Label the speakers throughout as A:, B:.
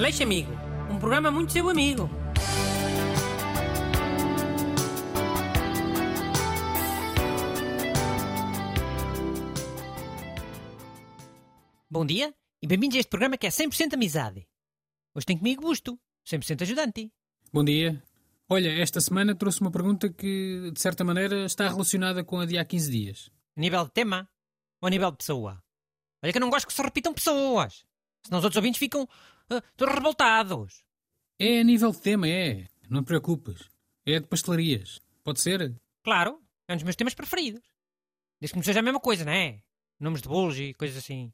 A: Aleixo Amigo, um programa muito seu amigo. Bom dia e bem-vindos a este programa que é 100% amizade. Hoje tem comigo Busto, 100% ajudante.
B: Bom dia. Olha, esta semana trouxe uma pergunta que, de certa maneira, está relacionada com a de há 15 dias.
A: A nível de tema ou a nível de pessoa? Olha que eu não gosto que se repitam pessoas. Senão os outros ouvintes ficam todos revoltados.
B: É a nível de tema, é. Não te preocupes. É de pastelarias. Pode ser?
A: Claro, é um dos meus temas preferidos. Desde que não seja a mesma coisa, não é? Nomes de bolos e coisas assim.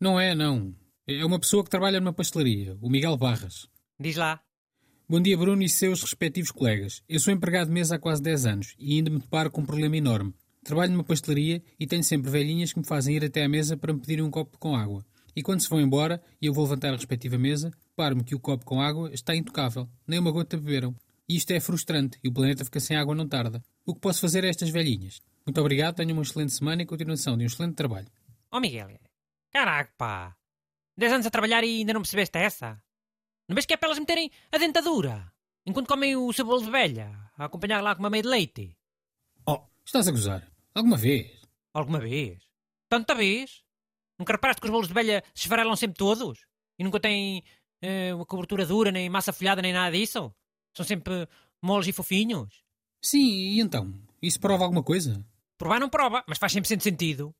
B: Não é, não. É uma pessoa que trabalha numa pastelaria, o Miguel Barras.
A: Diz lá.
B: Bom dia, Bruno e seus respectivos colegas. Eu sou empregado de mesa há quase 10 anos e ainda me deparo com um problema enorme. Trabalho numa pastelaria e tenho sempre velhinhas que me fazem ir até à mesa para me pedirem um copo com água. E quando se vão embora e eu vou levantar a respectiva mesa, paro-me que o copo com água está intocável. Nem uma gota beberam. E isto é frustrante e o planeta fica sem água não tarda. O que posso fazer a estas velhinhas? Muito obrigado, tenham uma excelente semana e continuação de um excelente trabalho.
A: Oh Miguel, caraca pá. 10 anos a trabalhar e ainda não percebeste essa? Não vês que é para elas meterem a dentadura? Enquanto comem o seu bolo de velha, a acompanhar lá com uma meia de leite.
B: Oh, estás a gozar? Alguma vez?
A: Alguma vez? Tanta vez? Nunca reparaste que os bolos de velha se esfarelam sempre todos? E nunca têm eh, uma cobertura dura, nem massa folhada, nem nada disso? São sempre moles e fofinhos?
B: Sim, e então? Isso prova alguma coisa?
A: Provar não prova, mas faz sempre sentido.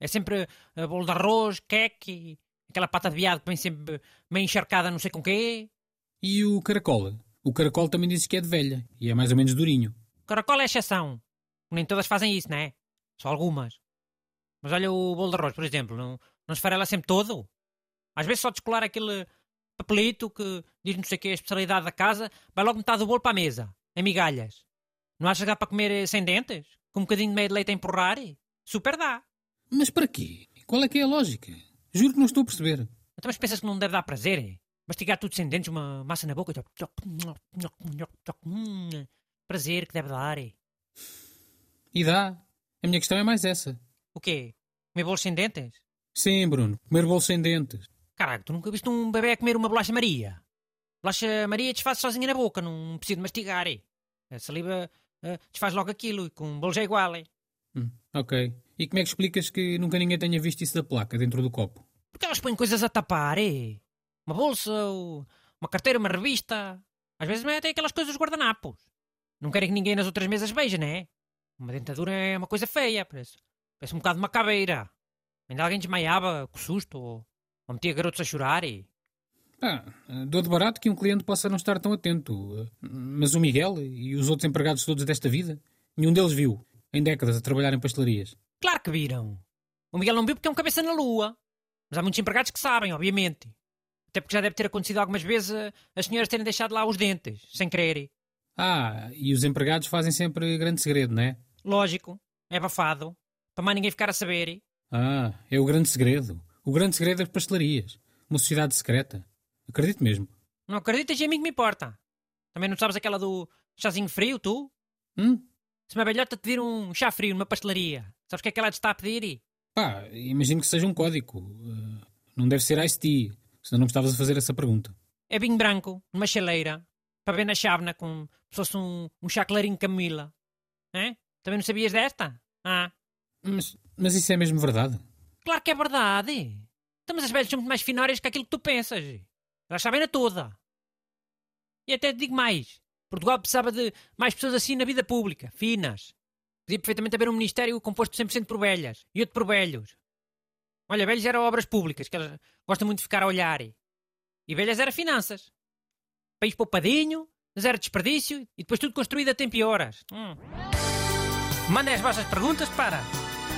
A: É sempre eh, bolo de arroz, queque, aquela pata de viado que vem sempre meio encharcada não sei com quê.
B: E o caracol? O caracol também dizes que é de velha e é mais ou menos durinho.
A: Caracol é exceção. Nem todas fazem isso, não é? Só algumas. Mas olha o bolo de arroz, por exemplo, não, não esfarela sempre todo. Às vezes só descolar aquele papelito que diz não sei o que é a especialidade da casa, vai logo metade do bolo para a mesa, em migalhas. Não achas que dá para comer eh, sem dentes? Com um bocadinho de meio de leite a empurrar? Super dá.
B: Mas para quê? Qual é que é a lógica? Juro que não estou a perceber.
A: Então, mas pensas que não deve dar prazer? É? Mastigar tudo sem dentes, uma massa na boca. Prazer que deve dar.
B: E dá. A minha questão é mais essa.
A: O quê? Comer bolos sem dentes?
B: Sim, Bruno. Comer bolos sem dentes.
A: Caralho, tu nunca viste um bebê comer uma bolacha Maria? Bolacha Maria desfaz sozinha na boca, não precisa de mastigar. É? A saliva uh, desfaz logo aquilo e com bolos é igual. É?
B: Hum, ok. E como é que explicas que nunca ninguém tenha visto isso da placa dentro do copo?
A: Porque elas põem coisas a tapar, é? Uma bolsa, uma carteira, uma revista. Às vezes metem aquelas coisas dos guardanapos. Não querem que ninguém nas outras mesas veja, não é? Uma dentadura é uma coisa feia, parece. Parece um bocado de macabeira. Ainda alguém desmaiava com susto ou, ou metia garotos a chorar e...
B: Ah, dou de barato que um cliente possa não estar tão atento. Mas o Miguel e os outros empregados todos desta vida, nenhum deles viu, em décadas, a trabalhar em pastelarias.
A: Claro que viram. O Miguel não viu porque é um cabeça na lua. Mas há muitos empregados que sabem, obviamente. Até porque já deve ter acontecido algumas vezes as senhoras terem deixado lá os dentes, sem querer.
B: Ah, e os empregados fazem sempre grande segredo, não é?
A: Lógico. É abafado. Para mais ninguém ficar a saber.
B: Ah, é o grande segredo. O grande segredo das pastelarias. Uma sociedade secreta. Acredito mesmo.
A: Não acreditas e a mim que me importa. Também não sabes aquela do chazinho frio, tu?
B: Hum?
A: Se uma velhota te pedir um chá frio numa pastelaria, sabes o que é que ela te está a pedir?
B: Pá, imagino que seja um código. Uh, não deve ser Ice Tea, senão não me estavas a fazer essa pergunta.
A: É vinho branco, numa chaleira, para ver na chávena, com se fosse um, um chá clarinho camila. É? Também não sabias desta? Ah.
B: Mas, mas isso é mesmo verdade?
A: Claro que é verdade. Então, mas as velhas são muito mais finórias que aquilo que tu pensas. Elas sabem na toda. E até te digo mais. Portugal precisava de mais pessoas assim na vida pública, finas. Podia perfeitamente haver um ministério composto 100% por velhas e outro por velhos. Olha, velhos eram obras públicas, que elas gostam muito de ficar a olhar. E velhas era finanças. País poupadinho, zero desperdício e depois tudo construído a tempo e horas. Hum. Mandem as vossas perguntas para